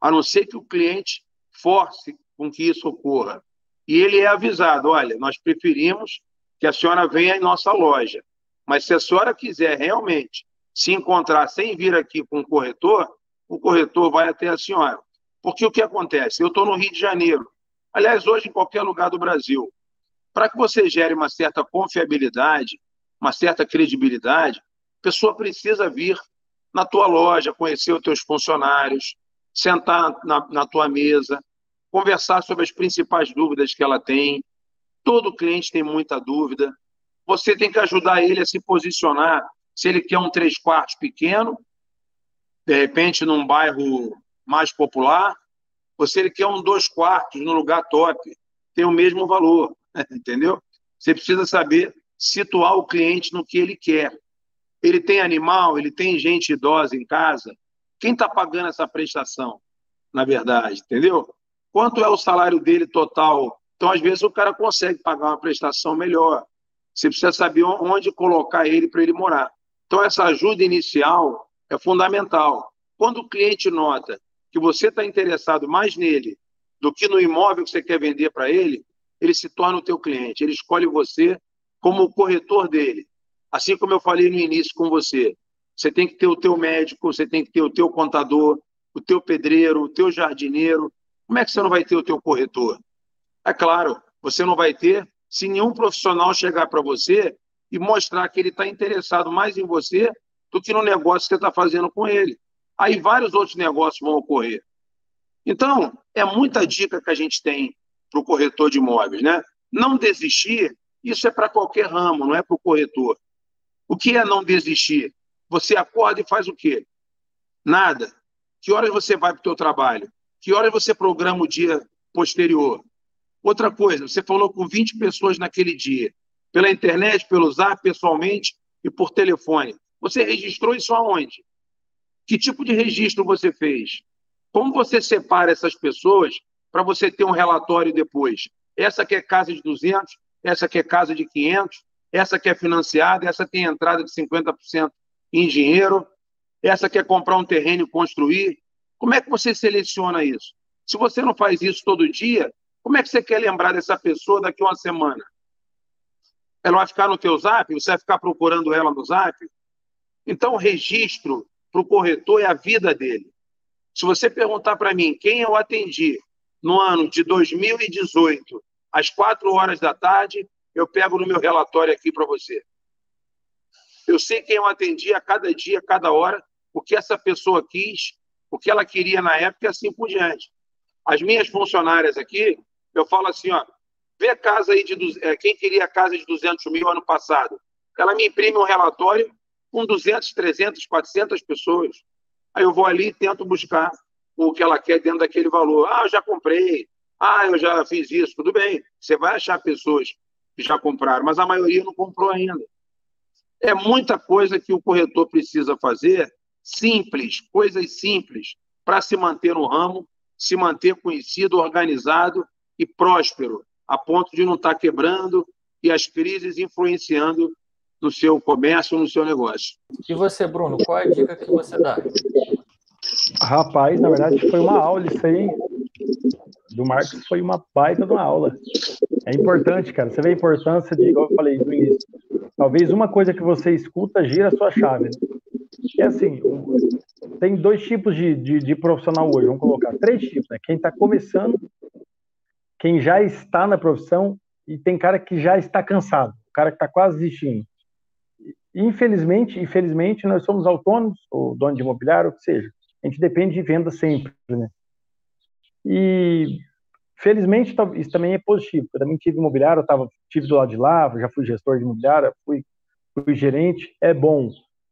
a não ser que o cliente force com que isso ocorra. E ele é avisado: olha, nós preferimos que a senhora venha em nossa loja, mas se a senhora quiser realmente se encontrar sem vir aqui com o corretor, o corretor vai até a senhora. Porque o que acontece? Eu estou no Rio de Janeiro, aliás, hoje em qualquer lugar do Brasil. Para que você gere uma certa confiabilidade, uma certa credibilidade, a pessoa precisa vir na tua loja, conhecer os teus funcionários, sentar na, na tua mesa, conversar sobre as principais dúvidas que ela tem. Todo cliente tem muita dúvida. Você tem que ajudar ele a se posicionar. Se ele quer um três quartos pequeno, de repente num bairro mais popular, ou se ele quer um dois quartos no lugar top, tem o mesmo valor, entendeu? Você precisa saber situar o cliente no que ele quer ele tem animal, ele tem gente idosa em casa. Quem está pagando essa prestação, na verdade, entendeu? Quanto é o salário dele total? Então, às vezes, o cara consegue pagar uma prestação melhor. Você precisa saber onde colocar ele para ele morar. Então, essa ajuda inicial é fundamental. Quando o cliente nota que você está interessado mais nele do que no imóvel que você quer vender para ele, ele se torna o teu cliente. Ele escolhe você como corretor dele. Assim como eu falei no início com você, você tem que ter o teu médico, você tem que ter o teu contador, o teu pedreiro, o teu jardineiro. Como é que você não vai ter o teu corretor? É claro, você não vai ter se nenhum profissional chegar para você e mostrar que ele está interessado mais em você do que no negócio que você está fazendo com ele. Aí vários outros negócios vão ocorrer. Então, é muita dica que a gente tem para o corretor de imóveis, né? Não desistir, isso é para qualquer ramo, não é para o corretor. O que é não desistir? Você acorda e faz o quê? Nada. Que horas você vai para o seu trabalho? Que horas você programa o dia posterior? Outra coisa, você falou com 20 pessoas naquele dia, pela internet, pelo zap, pessoalmente e por telefone. Você registrou isso aonde? Que tipo de registro você fez? Como você separa essas pessoas para você ter um relatório depois? Essa que é casa de 200, essa que é casa de 500, essa que é financiada, essa tem entrada de 50% em dinheiro, essa quer comprar um terreno e construir. Como é que você seleciona isso? Se você não faz isso todo dia, como é que você quer lembrar dessa pessoa daqui a uma semana? Ela vai ficar no teu zap? Você vai ficar procurando ela no zap? Então, o registro para o corretor é a vida dele. Se você perguntar para mim quem eu atendi no ano de 2018, às quatro horas da tarde, eu pego no meu relatório aqui para você. Eu sei quem eu atendi a cada dia, a cada hora, o que essa pessoa quis, o que ela queria na época e assim por diante. As minhas funcionárias aqui, eu falo assim, ó, vê a casa aí de é, quem queria a casa de 200 mil ano passado. Ela me imprime um relatório com 200, 300, 400 pessoas. Aí eu vou ali e tento buscar o que ela quer dentro daquele valor. Ah, eu já comprei. Ah, eu já fiz isso. Tudo bem. Você vai achar pessoas que já compraram, mas a maioria não comprou ainda. É muita coisa que o corretor precisa fazer, simples, coisas simples, para se manter no ramo, se manter conhecido, organizado e próspero, a ponto de não estar tá quebrando e as crises influenciando no seu comércio, no seu negócio. E você, Bruno, qual é a dica que você dá? Rapaz, na verdade foi uma aula isso aí. Do Marcos foi uma baita de uma aula. É importante, cara. Você vê a importância de, igual eu falei no início, talvez uma coisa que você escuta gira a sua chave. É assim, tem dois tipos de, de, de, profissional hoje, vamos colocar três tipos, né? Quem está começando, quem já está na profissão e tem cara que já está cansado, o cara que está quase desistindo. Infelizmente, infelizmente, nós somos autônomos, ou dono de imobiliário, ou que seja. A gente depende de venda sempre, né? E felizmente isso também é positivo. Eu também tive imobiliário, eu tava, tive do lado de lá, já fui gestor de imobiliário, fui, fui gerente, é bom.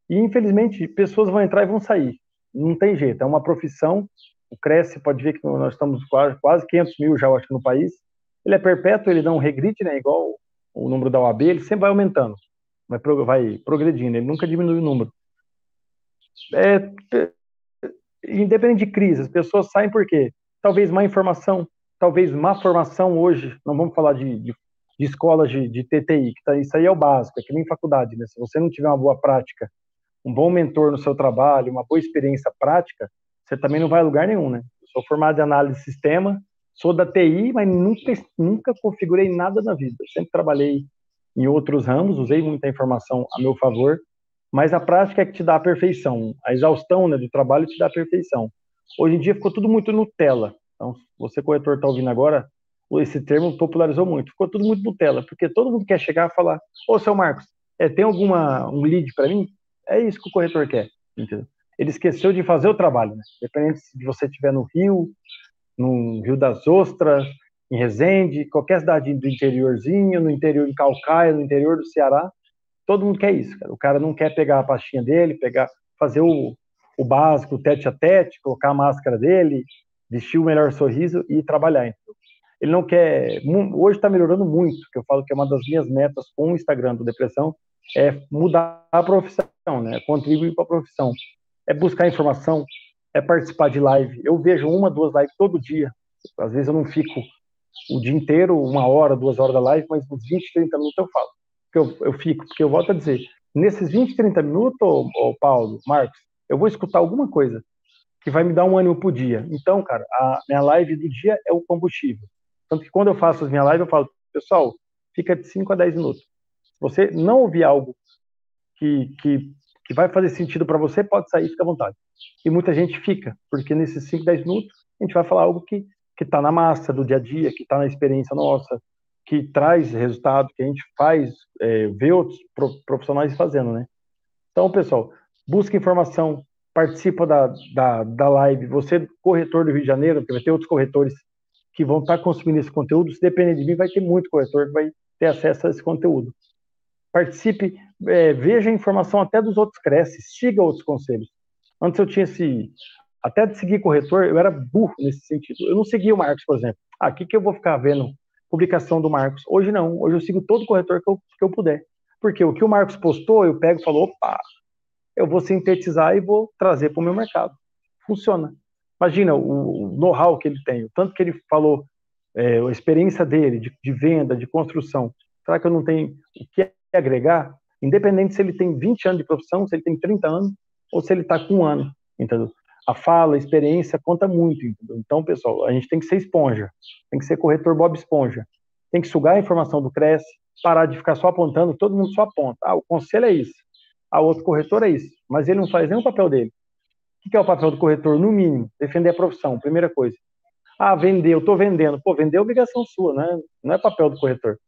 E infelizmente pessoas vão entrar e vão sair. Não tem jeito, é uma profissão. O Cresce, pode ver que nós estamos quase, quase 500 mil já, acho que no país. Ele é perpétuo, ele não regride, né? Igual o número da OAB, ele sempre vai aumentando vai, vai progredindo, ele nunca diminui o número. É, independente de crise, as pessoas saem por quê? Talvez má informação, talvez má formação hoje, não vamos falar de, de, de escolas de, de, TTI, que tá, isso aí é o básico, é que nem faculdade, né? Se você não tiver uma boa prática, um bom mentor no seu trabalho, uma boa experiência prática, você também não vai a lugar nenhum, né? Eu sou formado em análise de sistema, sou da TI, mas nunca, nunca configurei nada na vida. Eu sempre trabalhei em outros ramos, usei muita informação a meu favor, mas a prática é que te dá a perfeição. A exaustão né, do trabalho te dá a perfeição. Hoje em dia ficou tudo muito Nutella. Então, você corretor está ouvindo agora, esse termo popularizou muito. Ficou tudo muito Nutella, porque todo mundo quer chegar e falar: Ô, seu Marcos, é, tem alguma um lead para mim? É isso que o corretor quer. Entendeu? Ele esqueceu de fazer o trabalho, né? Dependendo de você estiver no Rio, no Rio das Ostras, em Resende, qualquer cidade do interiorzinho, no interior de Calcaia, no interior do Ceará, todo mundo quer isso, cara. O cara não quer pegar a pastinha dele, pegar, fazer o, o básico, o tete a tete, colocar a máscara dele, vestir o melhor sorriso e trabalhar. Então. Ele não quer. Hoje está melhorando muito, que eu falo que é uma das minhas metas com o Instagram do Depressão, é mudar a profissão, né? Contribuir para a profissão. É buscar informação, é participar de live. Eu vejo uma, duas lives todo dia. Às vezes eu não fico o dia inteiro, uma hora, duas horas da live, mas uns 20, 30 minutos eu falo. Eu, eu fico, porque eu volto a dizer, nesses 20, 30 minutos, ô, ô, Paulo, Marcos, eu vou escutar alguma coisa que vai me dar um ânimo pro dia. Então, cara, a minha live do dia é o combustível. Tanto que quando eu faço as minhas lives, eu falo, pessoal, fica de 5 a 10 minutos. você não ouvir algo que, que, que vai fazer sentido para você, pode sair, fica à vontade. E muita gente fica, porque nesses 5, 10 minutos a gente vai falar algo que está na massa do dia a dia, que está na experiência nossa, que traz resultado, que a gente faz, é, vê outros profissionais fazendo, né? Então, pessoal, busca informação, participa da, da, da live. Você, corretor do Rio de Janeiro, porque vai ter outros corretores que vão estar tá consumindo esse conteúdo. Se depender de mim, vai ter muito corretor que vai ter acesso a esse conteúdo. Participe, é, veja a informação até dos outros cresce, siga outros conselhos. Antes eu tinha esse. Até de seguir corretor, eu era burro nesse sentido. Eu não seguia o Marcos, por exemplo. Ah, aqui que eu vou ficar vendo publicação do Marcos. Hoje não, hoje eu sigo todo corretor que eu, que eu puder. Porque o que o Marcos postou, eu pego e falo, opa, eu vou sintetizar e vou trazer para o meu mercado. Funciona. Imagina o, know-how que ele tem, o tanto que ele falou, é, a experiência dele de, de, venda, de construção. Será que eu não tenho o que agregar? Independente se ele tem 20 anos de profissão, se ele tem 30 anos, ou se ele está com um ano, entendeu? A fala, a experiência conta muito, entendeu? Então, pessoal, a gente tem que ser esponja, tem que ser corretor Bob Esponja, tem que sugar a informação do Cresce, parar de ficar só apontando, todo mundo só aponta. Ah, o conselho é isso, o outro corretor é isso, mas ele não faz o papel dele. O que é o papel do corretor? No mínimo, defender a profissão, primeira coisa. Ah, vender, eu estou vendendo. Pô, vender é obrigação sua, né? não é papel do corretor.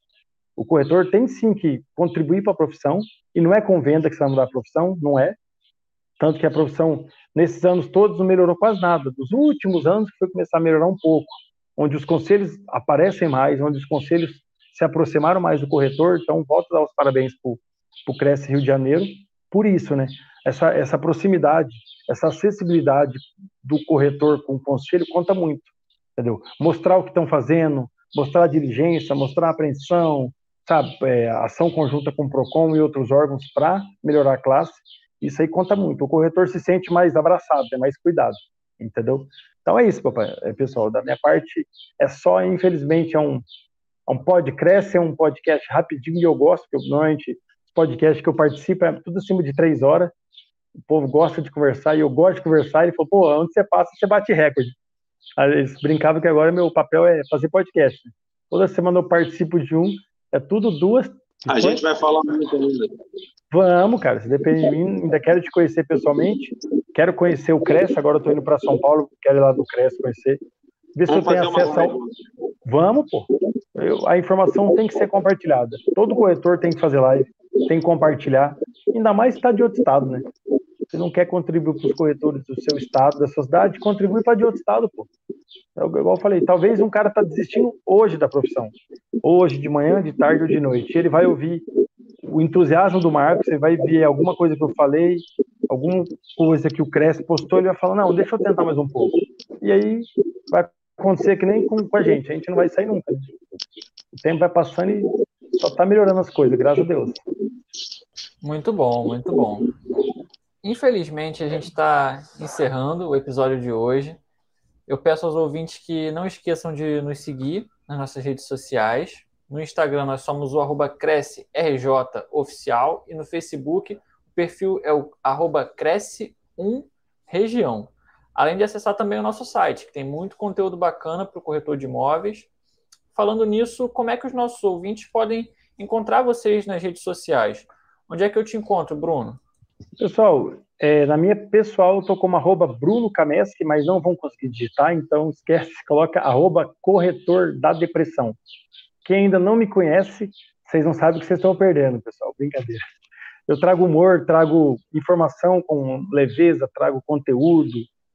O corretor tem sim que contribuir para a profissão, e não é com venda que você vai mudar a profissão, não é. Tanto que a profissão, nesses anos todos, não melhorou quase nada. Dos últimos anos que foi começar a melhorar um pouco, onde os conselhos aparecem mais, onde os conselhos se aproximaram mais do corretor. Então, volto a dar os parabéns para o Cresce Rio de Janeiro por isso, né? Essa, essa proximidade, essa acessibilidade do corretor com o conselho conta muito, entendeu? Mostrar o que estão fazendo, mostrar a diligência, mostrar a apreensão, sabe, é, ação conjunta com o PROCON e outros órgãos para melhorar a classe, isso aí conta muito. O corretor se sente mais abraçado, tem mais cuidado, entendeu? Então é isso, papai, é, pessoal. Da minha parte, é só, infelizmente, é um, é um podcast, é um podcast rapidinho e eu gosto, porque normalmente podcast que eu participo é tudo acima de três horas. O povo gosta de conversar e eu gosto de conversar. Ele falou, pô, onde você passa, você bate recorde. Aí eles brincavam que agora meu papel é fazer podcast. Toda semana eu participo de um, é tudo duas. A gente vai falar muito ainda. Vamos, cara, se depende de mim, ainda quero te conhecer pessoalmente. Quero conhecer o Cresce, agora eu tô indo para São Paulo, quero ir lá do Cresce conhecer. Ver se eu tenho acesso ao. Vamos, pô. Eu, a informação tem que ser compartilhada. Todo corretor tem que fazer live, tem que compartilhar. Ainda mais se está de outro estado, né? Você não quer contribuir para os corretores do seu estado, da sua cidade, contribui para de outro estado, pô. É igual eu falei, talvez um cara está desistindo hoje da profissão. Hoje, de manhã, de tarde ou de noite. Ele vai ouvir o entusiasmo do Marcos, você vai ver alguma coisa que eu falei, alguma coisa que o Cresce postou, ele vai falar, não, deixa eu tentar mais um pouco. E aí vai acontecer que nem com, com a gente, a gente não vai sair nunca. O tempo vai passando e só está melhorando as coisas, graças a Deus. Muito bom, muito bom. Infelizmente, a gente está encerrando o episódio de hoje. Eu peço aos ouvintes que não esqueçam de nos seguir nas nossas redes sociais. No Instagram nós somos o arroba crescerjoficial e no Facebook o perfil é o arroba cresce1região. Além de acessar também o nosso site, que tem muito conteúdo bacana para o corretor de imóveis. Falando nisso, como é que os nossos ouvintes podem encontrar vocês nas redes sociais? Onde é que eu te encontro, Bruno? Pessoal, é, na minha pessoal eu estou como arroba Bruno Kamesky, mas não vão conseguir digitar, então esquece, coloca arroba corretor da depressão. Quem ainda não me conhece, vocês não sabem o que vocês estão perdendo, pessoal. Brincadeira. Eu trago humor, trago informação com leveza, trago conteúdo,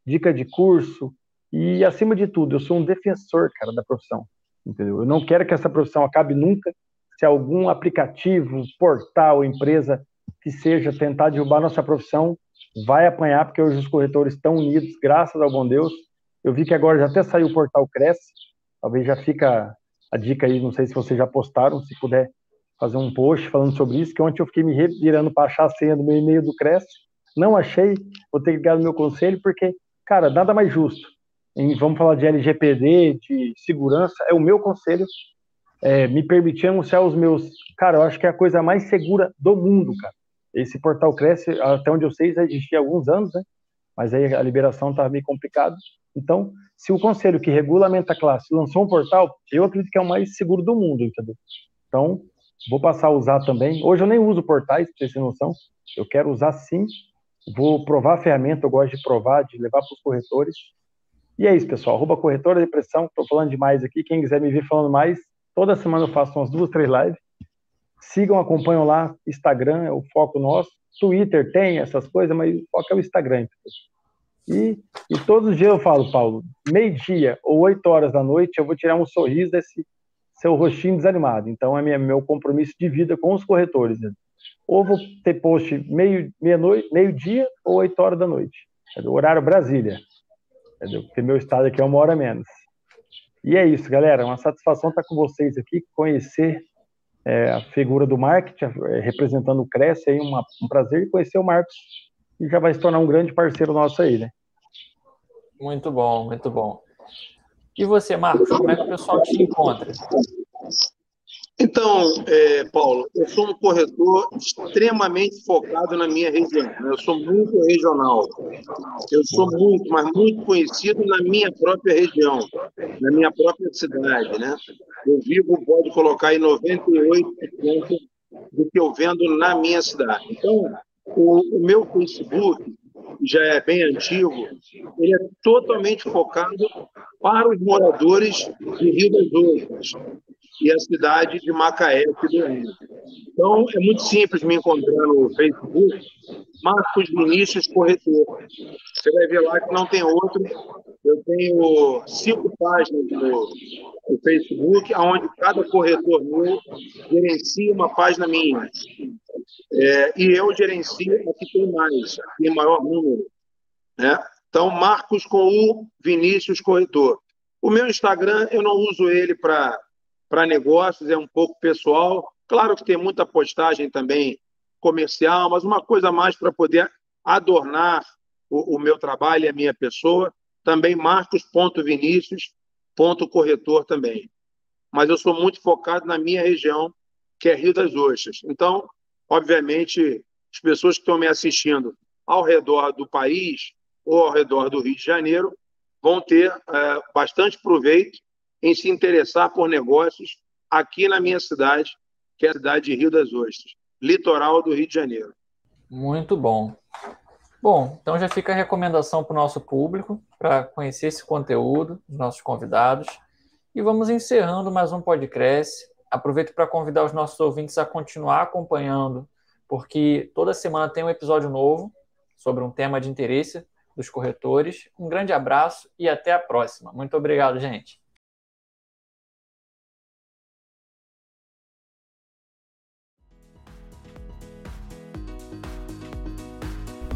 dica de curso e, acima de tudo, eu sou um defensor, cara, da profissão. Entendeu? Eu não quero que essa profissão acabe nunca. Se algum aplicativo, portal, empresa que seja tentar derrubar nossa profissão, vai apanhar, porque hoje os corretores estão unidos, graças ao bom Deus. Eu vi que agora já até saiu o portal Cresce, talvez já fica a dica aí, não sei se vocês já postaram, se puder fazer um post falando sobre isso, que ontem eu fiquei me revirando para achar a senha do meu e-mail do Cresce, não achei, vou ter que ligar no meu conselho, porque, cara, nada mais justo. Em, vamos falar de LGPD, de segurança, é o meu conselho é, me permitir anunciar os meus. Cara, eu acho que é a coisa mais segura do mundo, cara. Esse portal cresce, até onde eu sei, já existia há alguns anos, né? Mas aí a liberação estava meio complicada. Então, se o conselho que regulamenta a classe lançou um portal, eu acredito que é o mais seguro do mundo, entendeu? Então, Vou passar a usar também. Hoje eu nem uso portais, para vocês terem noção. Eu quero usar sim. Vou provar a ferramenta, eu gosto de provar, de levar para os corretores. E é isso, pessoal. Arroba Corretora Depressão. Estou falando demais aqui. Quem quiser me ver falando mais, toda semana eu faço umas duas, três lives. Sigam, acompanham lá. Instagram é o foco nosso. Twitter tem essas coisas, mas o foco é o Instagram. E, e todos os dias eu falo, Paulo, meio-dia ou oito horas da noite, eu vou tirar um sorriso desse seu rostinho desanimado. Então é minha, meu compromisso de vida com os corretores. Né? Ou vou ter post meio, meio-dia ou oito horas da noite. É do horário Brasília. Entendeu? Porque meu estado aqui é uma hora menos. E é isso, galera. Uma satisfação estar com vocês aqui, conhecer é, a figura do marketing, é, representando o Cresce, aí uma, um prazer conhecer o Marcos, e já vai se tornar um grande parceiro nosso aí, né? Muito bom, muito bom. E você, Marcos, como é que o pessoal te encontra? Então, é, Paulo, eu sou um corretor extremamente focado na minha região. Eu sou muito regional. Eu sou muito, mas muito conhecido na minha própria região, na minha própria cidade. Né? Eu vivo, pode colocar aí 98% do que eu vendo na minha cidade. Então, o, o meu Facebook já é bem antigo, ele é totalmente focado para os moradores de Rio das Ostras e a cidade de Macaé, aqui do Rio. Então, é muito simples me encontrar no Facebook, Marcos Vinícius Corretor. Você vai ver lá que não tem outro. Eu tenho cinco páginas no, no Facebook, onde cada corretor meu gerencia uma página minha. É, e eu gerencio a que tem mais, a que tem maior número. Né? Então, Marcos com o Vinícius Corretor. O meu Instagram, eu não uso ele para negócios, é um pouco pessoal. Claro que tem muita postagem também comercial, mas uma coisa mais para poder adornar o, o, meu trabalho e a minha pessoa. Também marcos.vinícius.corretor também. Mas eu sou muito focado na minha região, que é Rio das Ostras. Então, obviamente, as pessoas que estão me assistindo ao redor do país ou ao redor do Rio de Janeiro vão ter é, bastante proveito em se interessar por negócios aqui na minha cidade, que é a cidade de Rio das Ostras, litoral do Rio de Janeiro. Muito bom. Bom, então já fica a recomendação para o nosso público para conhecer esse conteúdo, os nossos convidados. E vamos encerrando mais um podcast aproveito para convidar os nossos ouvintes a continuar acompanhando, porque toda semana tem um episódio novo sobre um tema de interesse dos corretores. Um grande abraço e até a próxima. Muito obrigado, gente.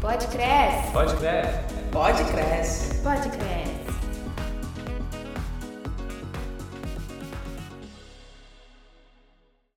Pode crescer. Pode crescer. Pode crescer. Pode crescer.